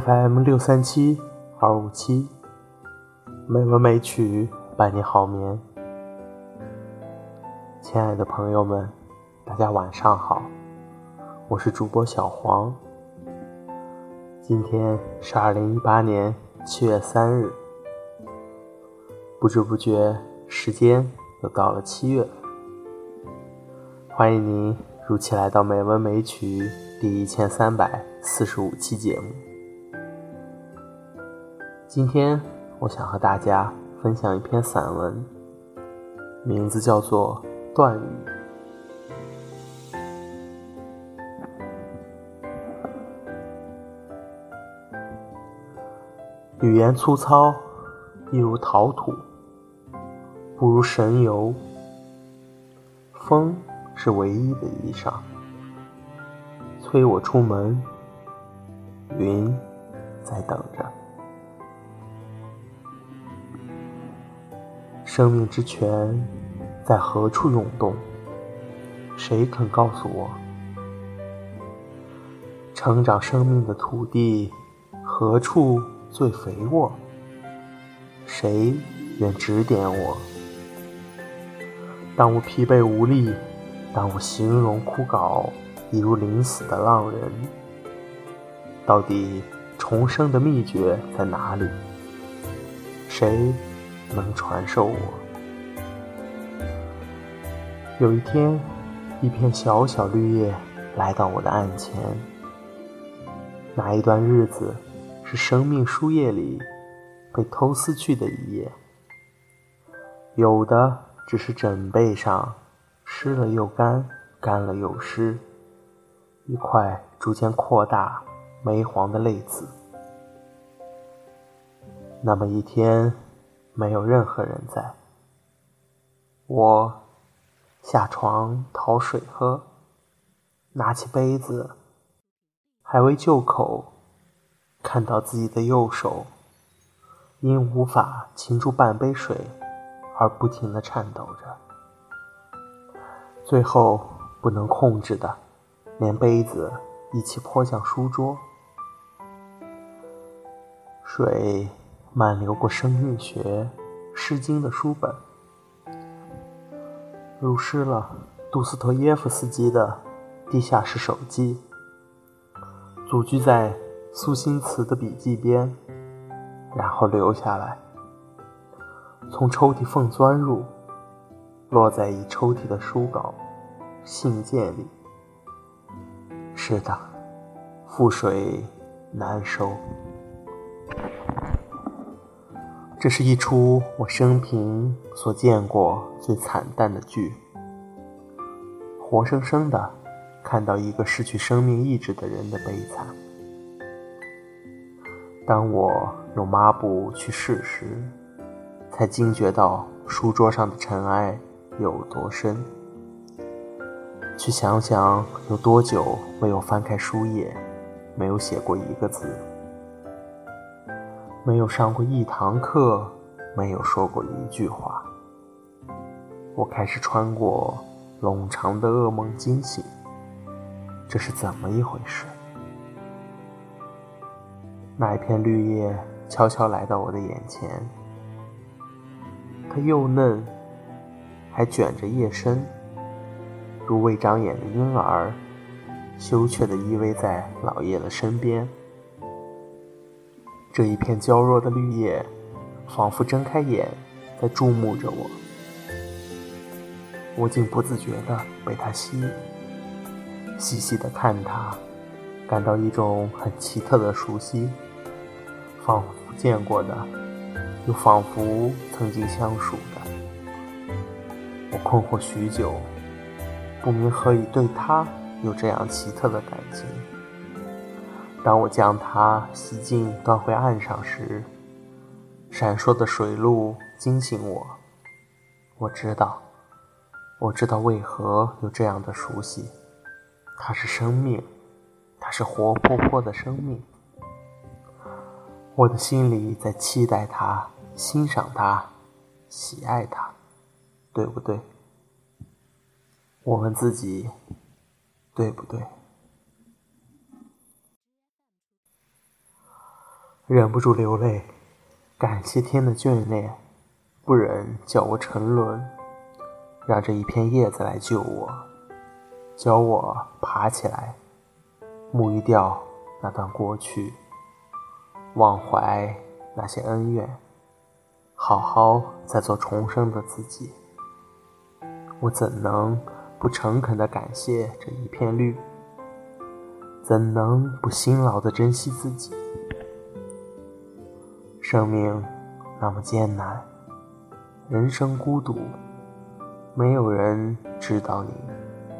FM 六三七二五七，美文美曲伴你好眠。亲爱的朋友们，大家晚上好，我是主播小黄。今天是二零一八年七月三日，不知不觉时间又到了七月，欢迎您如期来到美文美曲第一千三百四十五期节目。今天我想和大家分享一篇散文，名字叫做《断语》。语言粗糙，一如陶土，不如神游。风是唯一的衣裳，催我出门。云在等着。生命之泉在何处涌动？谁肯告诉我？成长生命的土地何处最肥沃？谁愿指点我？当我疲惫无力，当我形容枯槁，一如临死的浪人，到底重生的秘诀在哪里？谁？能传授我。有一天，一片小小绿叶来到我的案前。那一段日子，是生命书页里被偷撕去的一页。有的只是枕背上湿了又干，干了又湿，一块逐渐扩大、梅黄的泪渍。那么一天。没有任何人在，我下床讨水喝，拿起杯子，还未就口，看到自己的右手因无法擒住半杯水而不停的颤抖着，最后不能控制的，连杯子一起泼向书桌，水。漫流过生命学《诗经》的书本，入诗了杜斯托耶夫斯基的《地下室手记》，祖居在苏辛茨的笔记边，然后流下来，从抽屉缝钻入，落在一抽屉的书稿、信件里。是的，覆水难收。这是一出我生平所见过最惨淡的剧，活生生的看到一个失去生命意志的人的悲惨。当我用抹布去试时，才惊觉到书桌上的尘埃有多深。去想想有多久没有翻开书页，没有写过一个字。没有上过一堂课，没有说过一句话。我开始穿过冗长的噩梦惊醒，这是怎么一回事？那一片绿叶悄悄来到我的眼前，它又嫩，还卷着叶身，如未长眼的婴儿，羞怯地依偎在老叶的身边。这一片娇弱的绿叶，仿佛睁开眼，在注目着我。我竟不自觉地被它吸引，细细地看它，感到一种很奇特的熟悉，仿佛见过的，又仿佛曾经相熟的。我困惑许久，不明何以对它有这样奇特的感情。当我将它洗净、端回岸上时，闪烁的水路惊醒我。我知道，我知道为何有这样的熟悉。它是生命，它是活泼泼的生命。我的心里在期待它，欣赏它，喜爱它，对不对？我问自己，对不对？忍不住流泪，感谢天的眷恋，不忍叫我沉沦，让这一片叶子来救我，教我爬起来，沐浴掉那段过去，忘怀那些恩怨，好好再做重生的自己。我怎能不诚恳地感谢这一片绿？怎能不辛劳地珍惜自己？生命那么艰难，人生孤独，没有人知道你，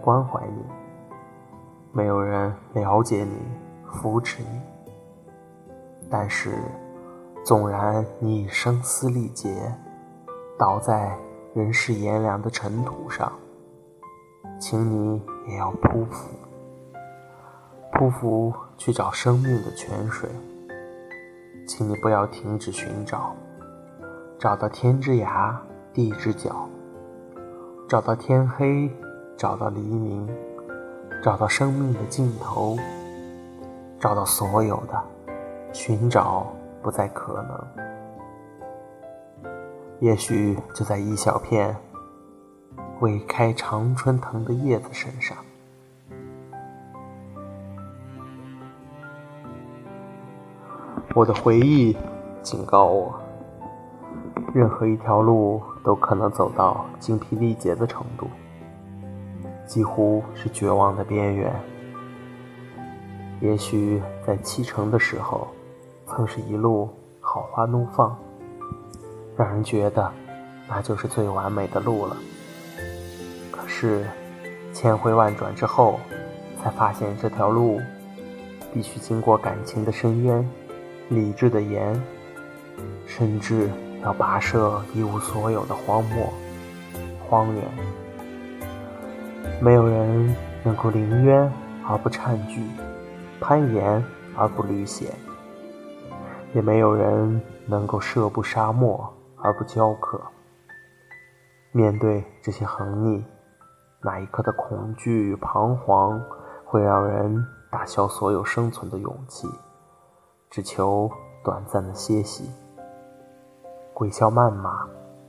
关怀你，没有人了解你，扶持你。但是，纵然你已声嘶力竭，倒在人世炎凉的尘土上，请你也要匍匐，匍匐去找生命的泉水。请你不要停止寻找，找到天之涯，地之角，找到天黑，找到黎明，找到生命的尽头，找到所有的，寻找不再可能。也许就在一小片未开常春藤的叶子身上。我的回忆警告我，任何一条路都可能走到精疲力竭的程度，几乎是绝望的边缘。也许在启程的时候，曾是一路好花怒放，让人觉得那就是最完美的路了。可是千回万转之后，才发现这条路必须经过感情的深渊。理智的盐，甚至要跋涉一无所有的荒漠、荒原。没有人能够临渊而不颤惧，攀岩而不履险，也没有人能够涉不沙漠而不焦渴。面对这些横逆，那一刻的恐惧与彷徨，会让人打消所有生存的勇气。只求短暂的歇息，鬼笑谩骂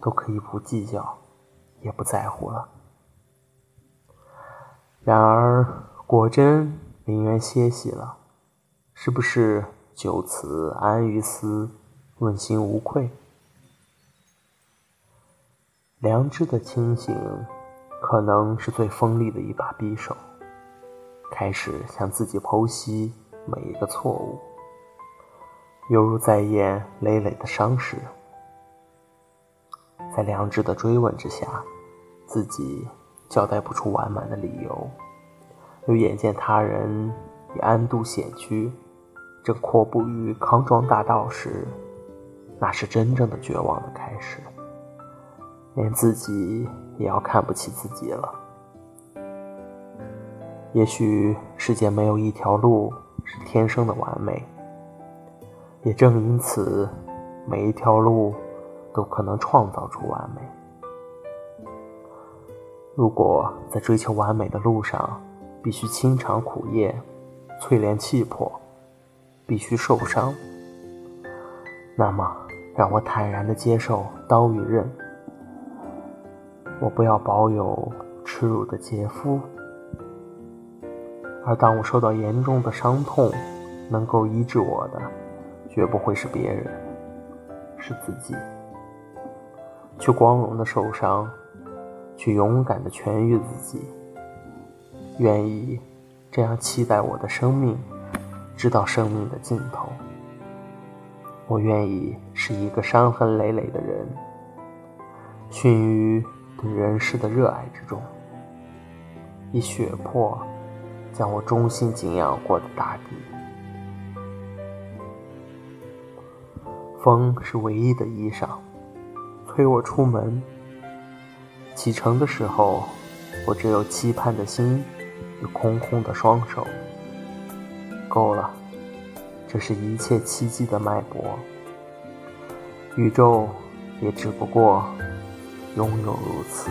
都可以不计较，也不在乎了。然而，果真宁愿歇息了，是不是就此安于斯，问心无愧？良知的清醒，可能是最锋利的一把匕首，开始向自己剖析每一个错误。犹如在演累累的伤势，在良知的追问之下，自己交代不出完满的理由，又眼见他人已安度险区，正阔步于康庄大道时，那是真正的绝望的开始。连自己也要看不起自己了。也许世间没有一条路是天生的完美。也正因此，每一条路都可能创造出完美。如果在追求完美的路上，必须清肠苦夜、淬炼气魄，必须受伤，那么让我坦然地接受刀与刃。我不要保有耻辱的杰夫，而当我受到严重的伤痛，能够医治我的。绝不会是别人，是自己。去光荣的受伤，去勇敢的痊愈自己。愿意这样期待我的生命，直到生命的尽头。我愿意是一个伤痕累累的人，殉于对人世的热爱之中，以血泊将我衷心敬仰过的大地。风是唯一的衣裳，催我出门。启程的时候，我只有期盼的心与空空的双手。够了，这是一切奇迹的脉搏。宇宙也只不过拥有如此。